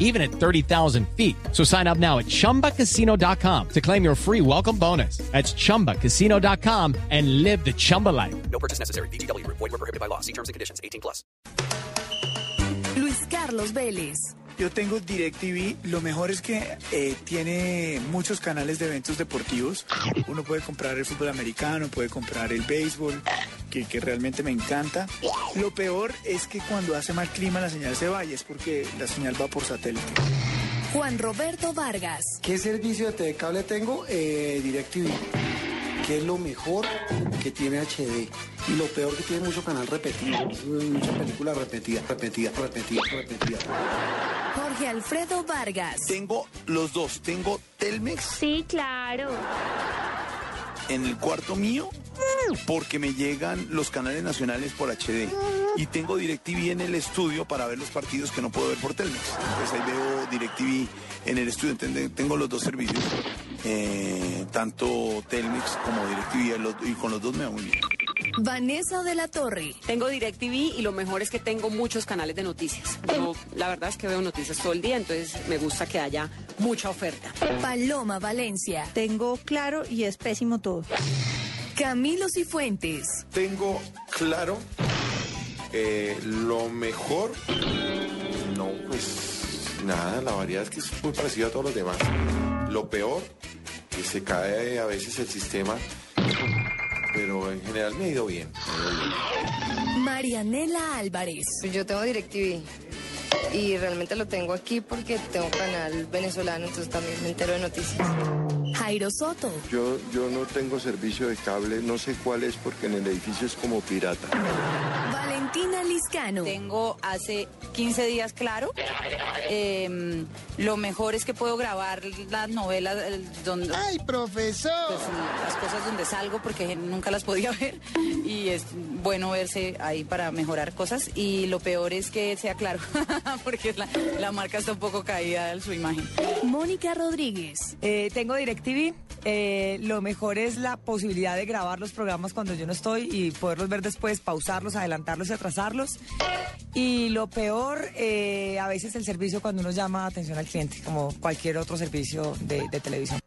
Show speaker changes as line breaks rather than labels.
even at 30,000 feet. So sign up now at chumbacasino.com to claim your free welcome bonus. That's chumbacasino.com and live the Chumba life.
No purchase necessary. BGW. Void were prohibited by law. See terms and conditions. 18 plus.
Luis Carlos Vélez.
Yo tengo DirecTV. Lo mejor es que eh, tiene muchos canales de eventos deportivos. Uno puede comprar el fútbol americano, puede comprar el béisbol, que, que realmente me encanta. Lo peor es que cuando hace mal clima la señal se vaya, es porque la señal va por satélite.
Juan Roberto Vargas.
¿Qué servicio de TV cable tengo? Eh, DirecTV. ¿Qué es lo mejor que tiene HD? Y lo peor que tiene mucho canal repetido. Muchas películas repetidas, repetidas, repetidas, repetidas.
Jorge Alfredo Vargas.
Tengo los dos. Tengo Telmex
Sí, claro.
en el cuarto mío porque me llegan los canales nacionales por HD. Y tengo DirecTV en el estudio para ver los partidos que no puedo ver por Telmex. Entonces ahí veo DirecTV en el estudio. Tengo los dos servicios. eh, tanto Telmex como DirecTV. Y con los dos me va muy bien.
Vanessa de la Torre.
Tengo DirecTV y lo mejor es que tengo muchos canales de noticias. Yo, la verdad es que veo noticias todo el día, entonces me gusta que haya mucha oferta.
Paloma Valencia.
Tengo claro y es pésimo todo.
Camilo Cifuentes.
Tengo claro eh, lo mejor. No, pues nada, la variedad es que es muy parecido a todos los demás. Lo peor, que se cae a veces el sistema, pero en general me ha ido bien. me ha ido bien.
Marianela Álvarez.
Yo tengo DirecTV y realmente lo tengo aquí porque tengo canal venezolano, entonces también me entero de noticias.
Jairo Soto.
Yo, yo no tengo servicio de cable, no sé cuál es porque en el edificio es como pirata.
Valentina Liscano.
Tengo hace 15 días claro. Em, lo mejor es que puedo grabar las novelas el- donde...
¡Ay, profesor!
pues, las cosas donde salgo porque nunca las podía ver y es bueno verse ahí para mejorar cosas y lo peor es que sea claro porque la, la marca está un poco caída en su imagen.
Mónica Rodríguez.
Eh, tengo DirecTV. Eh, lo mejor es la posibilidad de grabar los programas cuando yo no estoy y poderlos ver después, pausarlos, adelantarlos y atrasarlos. Y lo peor, eh, a veces el servicio cuando uno llama atención al cliente, como cualquier otro servicio de, de televisión.